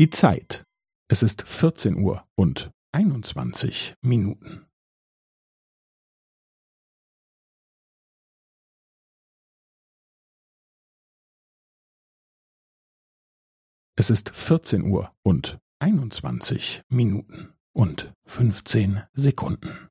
Die Zeit. Es ist 14 Uhr und 21 Minuten. Es ist 14 Uhr und 21 Minuten und 15 Sekunden.